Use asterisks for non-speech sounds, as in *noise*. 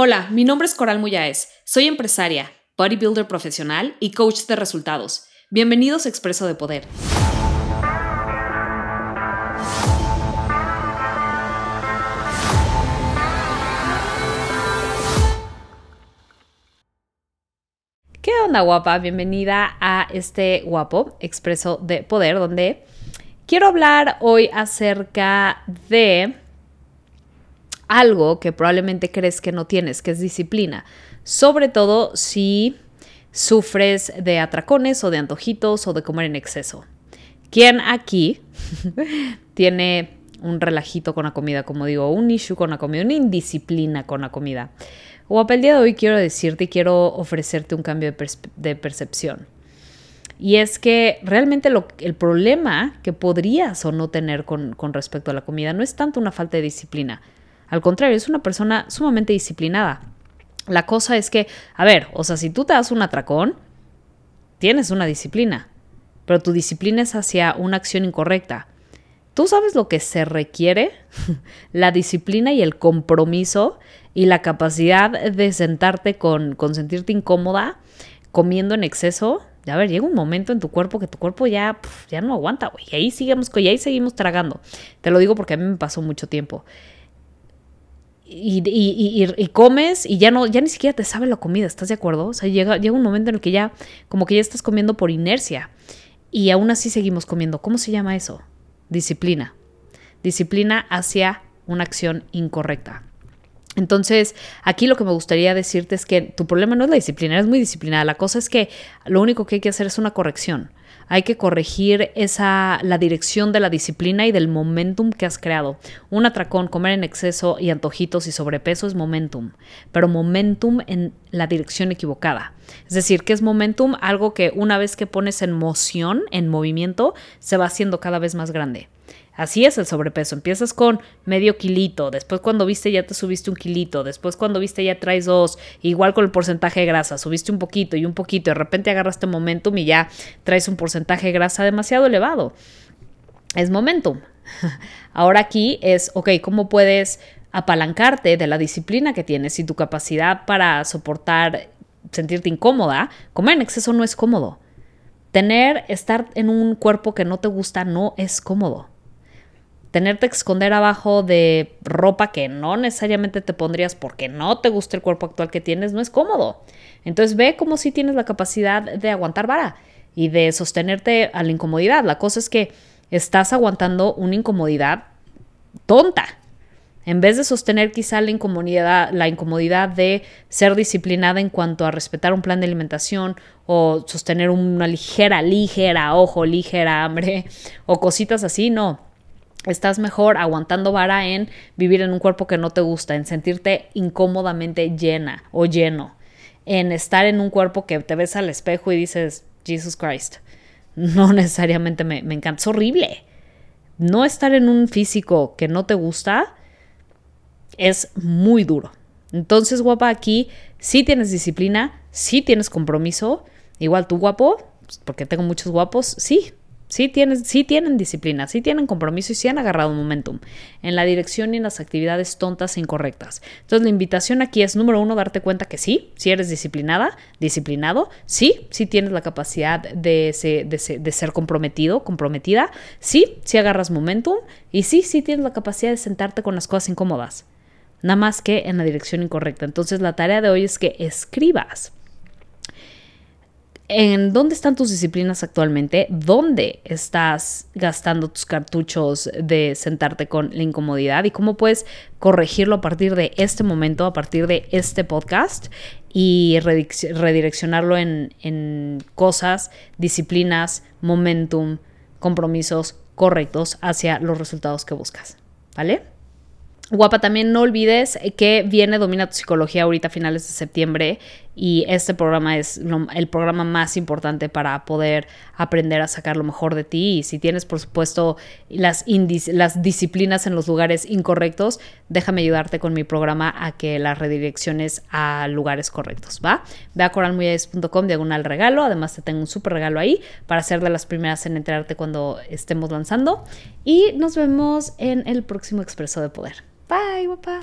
Hola, mi nombre es Coral Muyáez. Soy empresaria, bodybuilder profesional y coach de resultados. Bienvenidos a Expreso de Poder. ¿Qué onda guapa? Bienvenida a este guapo Expreso de Poder donde quiero hablar hoy acerca de algo que probablemente crees que no tienes, que es disciplina. Sobre todo si sufres de atracones o de antojitos o de comer en exceso. ¿Quién aquí *laughs* tiene un relajito con la comida, como digo, un issue con la comida, una indisciplina con la comida? O el día de hoy quiero decirte y quiero ofrecerte un cambio de, percepción. Y es que realmente el problema que podrías o no tener con respecto a la comida no es tanto una falta de disciplina, al contrario, es una persona sumamente disciplinada. La cosa es que, a ver, o sea, si tú te das un atracón, tienes una disciplina, pero tu disciplina es hacia una acción incorrecta. ¿Tú sabes lo que se requiere? *laughs* la disciplina y el compromiso y la capacidad de sentarte con, con sentirte incómoda comiendo en exceso. A ver, llega un momento en tu cuerpo que tu cuerpo ya, ya no aguanta, güey. Y ahí, seguimos, y ahí seguimos tragando. Te lo digo porque a mí me pasó mucho tiempo y, comes y ya no, ya ni siquiera te sabe la comida, ¿estás de acuerdo? O sea, llega, llega un momento en el que ya, como que ya estás comiendo por inercia y aún así seguimos comiendo. ¿Cómo se llama eso? Disciplina. Disciplina hacia una acción incorrecta. Entonces, aquí lo que me gustaría decirte es que tu problema no es la disciplina, eres muy disciplinada. La cosa es que lo único que hay que hacer es una corrección hay que corregir esa, la dirección de la disciplina y del momentum que has creado. Un atracón, comer en exceso y antojitos y sobrepeso es momentum, pero momentum en la dirección equivocada. Es decir, ¿qué es momentum? Algo que una vez que pones en moción, en movimiento, se va haciendo cada vez más grande. Así es el sobrepeso. Empiezas con medio kilito, después cuando viste ya te subiste un kilito, después cuando viste ya traes dos, igual con el porcentaje de grasa, subiste un poquito y un poquito, de repente agarraste momentum y ya traes un porcentaje de grasa demasiado elevado. Es momentum. *laughs* Ahora aquí es, ok, ¿cómo puedes apalancarte de la disciplina que tienes y tu capacidad para soportar sentirte incómoda? Comer en exceso no es cómodo. Tener, estar en un cuerpo que no te gusta no es cómodo tenerte que esconder abajo de ropa que no necesariamente te pondrías porque no te gusta el cuerpo actual que tienes, no es cómodo. Entonces ve como si tienes la capacidad de aguantar vara y de sostenerte a la incomodidad. La cosa es que estás aguantando una incomodidad tonta. En vez de sostener quizá la incomodidad, la incomodidad de ser disciplinada en cuanto a respetar un plan de alimentación o sostener una ligera, ligera, ojo, ligera hambre *laughs* o cositas así, no estás mejor aguantando vara en vivir en un cuerpo que no te gusta, en sentirte incómodamente llena o lleno, en estar en un cuerpo que te ves al espejo y dices, Jesus Christ, no *laughs* necesariamente me, me encanta, es horrible. No estar en un físico que no te gusta es muy duro. Entonces, guapa, aquí sí tienes disciplina, sí tienes compromiso. Igual tú, guapo, porque tengo muchos guapos, sí, Sí, tienes, sí tienen disciplina, sí tienen compromiso y sí han agarrado momentum en la dirección y en las actividades tontas e incorrectas. Entonces la invitación aquí es, número uno, darte cuenta que sí, si eres disciplinada, disciplinado, sí, sí tienes la capacidad de, de, ser comprometido, comprometida, sí, sí agarras momentum y sí, sí tienes la capacidad de sentarte con las cosas incómodas, nada más que en la dirección incorrecta. Entonces la tarea de hoy es que escribas en dónde están tus disciplinas actualmente, dónde estás gastando tus cartuchos de sentarte con la incomodidad y cómo puedes corregirlo a partir de este momento, a partir de este podcast y redireccionarlo en, cosas, disciplinas, momentum, compromisos correctos hacia los resultados que buscas. ¿Vale? Guapa, también no olvides que viene Domina tu Psicología ahorita a finales de septiembre y este programa es el programa más importante para poder aprender a sacar lo mejor de ti y si tienes por supuesto las, disciplinas en los lugares incorrectos, déjame ayudarte con mi programa a que las redirecciones a lugares correctos, ¿va? Ve a coralmuyes.com diagonal regalo, además te tengo un súper regalo ahí para ser de las primeras en enterarte cuando estemos lanzando y nos vemos en el próximo Expreso de Poder. Bye, guapa.